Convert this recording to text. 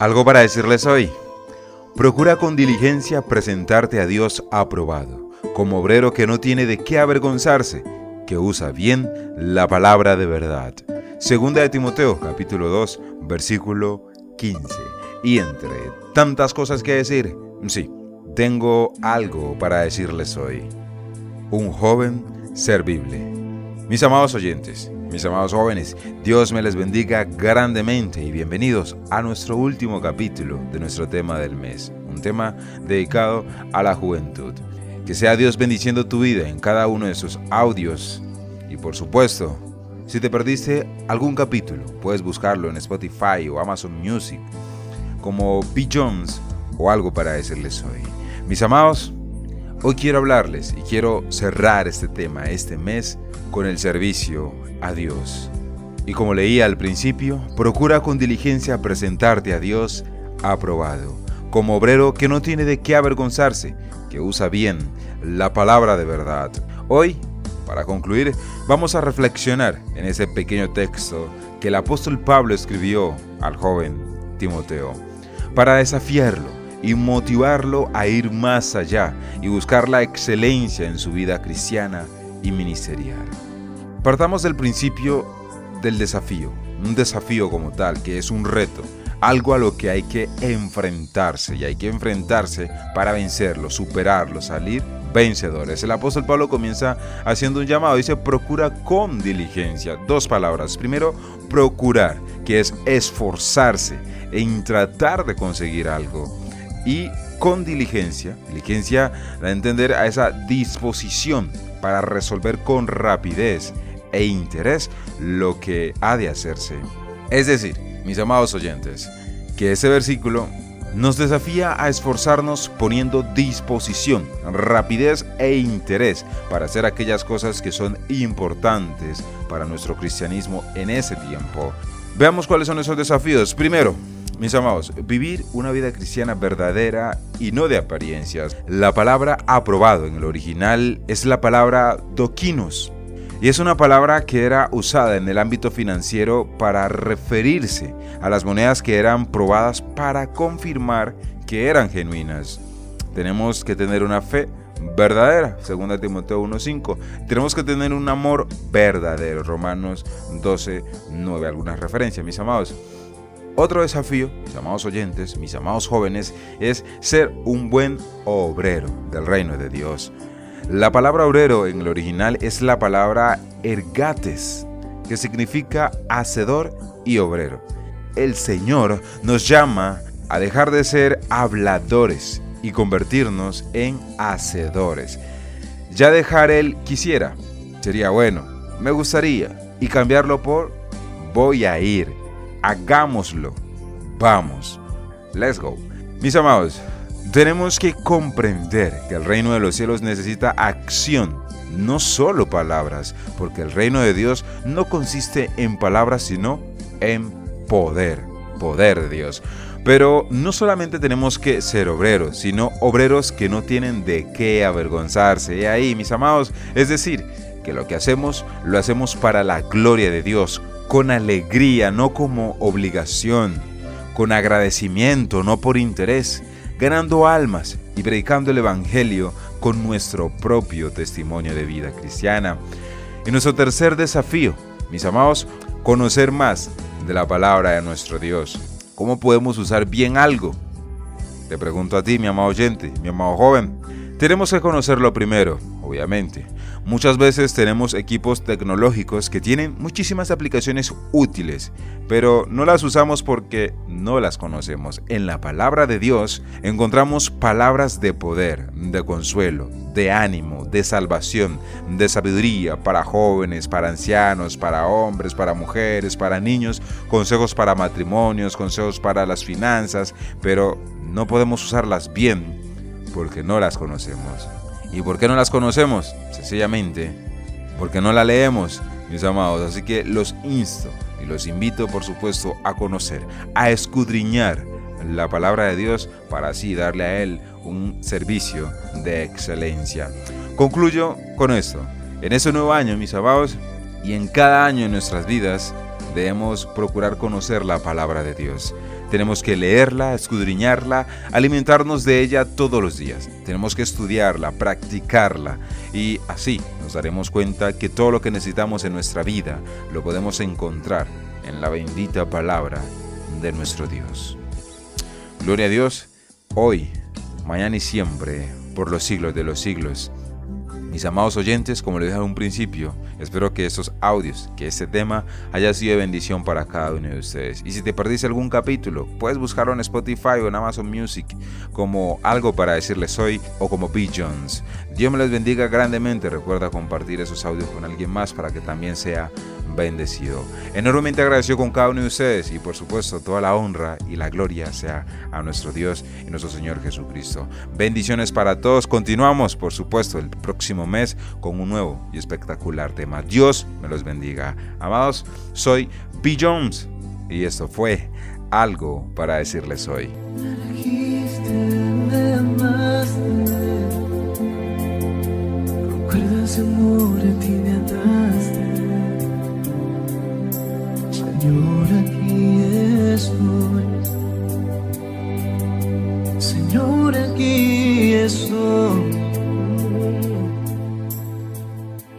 Algo para decirles hoy. Procura con diligencia presentarte a Dios aprobado, como obrero que no tiene de qué avergonzarse, que usa bien la palabra de verdad. Segunda de Timoteo, capítulo 2, versículo 15. Y entre tantas cosas que decir, sí, tengo algo para decirles hoy. Un joven servible. Mis amados oyentes, mis amados jóvenes, Dios me les bendiga grandemente y bienvenidos a nuestro último capítulo de nuestro tema del mes, un tema dedicado a la juventud. Que sea Dios bendiciendo tu vida en cada uno de sus audios y por supuesto, si te perdiste algún capítulo, puedes buscarlo en Spotify o Amazon Music como B. Jones o algo para decirles hoy. Mis amados, hoy quiero hablarles y quiero cerrar este tema, este mes, con el servicio a Dios. Y como leía al principio, procura con diligencia presentarte a Dios aprobado, como obrero que no tiene de qué avergonzarse, que usa bien la palabra de verdad. Hoy, para concluir, vamos a reflexionar en ese pequeño texto que el apóstol Pablo escribió al joven Timoteo, para desafiarlo y motivarlo a ir más allá y buscar la excelencia en su vida cristiana y ministerial. Partamos del principio del desafío, un desafío como tal, que es un reto, algo a lo que hay que enfrentarse y hay que enfrentarse para vencerlo, superarlo, salir vencedores. El apóstol Pablo comienza haciendo un llamado, dice procura con diligencia. Dos palabras. Primero, procurar, que es esforzarse en tratar de conseguir algo. Y con diligencia, diligencia da entender a esa disposición para resolver con rapidez e interés lo que ha de hacerse. Es decir, mis amados oyentes, que ese versículo nos desafía a esforzarnos poniendo disposición, rapidez e interés para hacer aquellas cosas que son importantes para nuestro cristianismo en ese tiempo. Veamos cuáles son esos desafíos. Primero, mis amados, vivir una vida cristiana verdadera y no de apariencias. La palabra aprobado en el original es la palabra doquinos, y es una palabra que era usada en el ámbito financiero para referirse a las monedas que eran probadas para confirmar que eran genuinas. Tenemos que tener una fe verdadera, 2 Timoteo 1.5. Tenemos que tener un amor verdadero, Romanos 12.9. Algunas referencias, mis amados. Otro desafío, mis amados oyentes, mis amados jóvenes, es ser un buen obrero del reino de Dios. La palabra obrero en el original es la palabra ergates, que significa hacedor y obrero. El Señor nos llama a dejar de ser habladores y convertirnos en hacedores. Ya dejar el quisiera sería bueno, me gustaría, y cambiarlo por voy a ir, hagámoslo, vamos, let's go. Mis amados, tenemos que comprender que el reino de los cielos necesita acción, no solo palabras, porque el reino de Dios no consiste en palabras, sino en poder, poder de Dios. Pero no solamente tenemos que ser obreros, sino obreros que no tienen de qué avergonzarse. Y ahí, mis amados, es decir, que lo que hacemos lo hacemos para la gloria de Dios, con alegría, no como obligación, con agradecimiento, no por interés ganando almas y predicando el Evangelio con nuestro propio testimonio de vida cristiana. Y nuestro tercer desafío, mis amados, conocer más de la palabra de nuestro Dios. ¿Cómo podemos usar bien algo? Te pregunto a ti, mi amado oyente, mi amado joven. Tenemos que conocerlo primero, obviamente. Muchas veces tenemos equipos tecnológicos que tienen muchísimas aplicaciones útiles, pero no las usamos porque no las conocemos. En la palabra de Dios encontramos palabras de poder, de consuelo, de ánimo, de salvación, de sabiduría para jóvenes, para ancianos, para hombres, para mujeres, para niños, consejos para matrimonios, consejos para las finanzas, pero no podemos usarlas bien porque no las conocemos. ¿Y por qué no las conocemos? Sencillamente porque no la leemos, mis amados. Así que los insto y los invito, por supuesto, a conocer, a escudriñar la palabra de Dios para así darle a Él un servicio de excelencia. Concluyo con esto. En este nuevo año, mis amados, y en cada año en nuestras vidas, debemos procurar conocer la palabra de Dios. Tenemos que leerla, escudriñarla, alimentarnos de ella todos los días. Tenemos que estudiarla, practicarla y así nos daremos cuenta que todo lo que necesitamos en nuestra vida lo podemos encontrar en la bendita palabra de nuestro Dios. Gloria a Dios, hoy, mañana y siempre, por los siglos de los siglos. Mis amados oyentes, como les dije en un principio, espero que estos audios, que este tema haya sido de bendición para cada uno de ustedes. Y si te perdiste algún capítulo, puedes buscarlo en Spotify o en Amazon Music como algo para decirles hoy o como B. Jones. Dios me les bendiga grandemente. Recuerda compartir esos audios con alguien más para que también sea bendecido. Enormemente agradecido con cada uno de ustedes y por supuesto toda la honra y la gloria sea a nuestro Dios y nuestro Señor Jesucristo. Bendiciones para todos. Continuamos por supuesto el próximo mes con un nuevo y espectacular tema. Dios me los bendiga. Amados, soy B. Jones y esto fue algo para decirles hoy.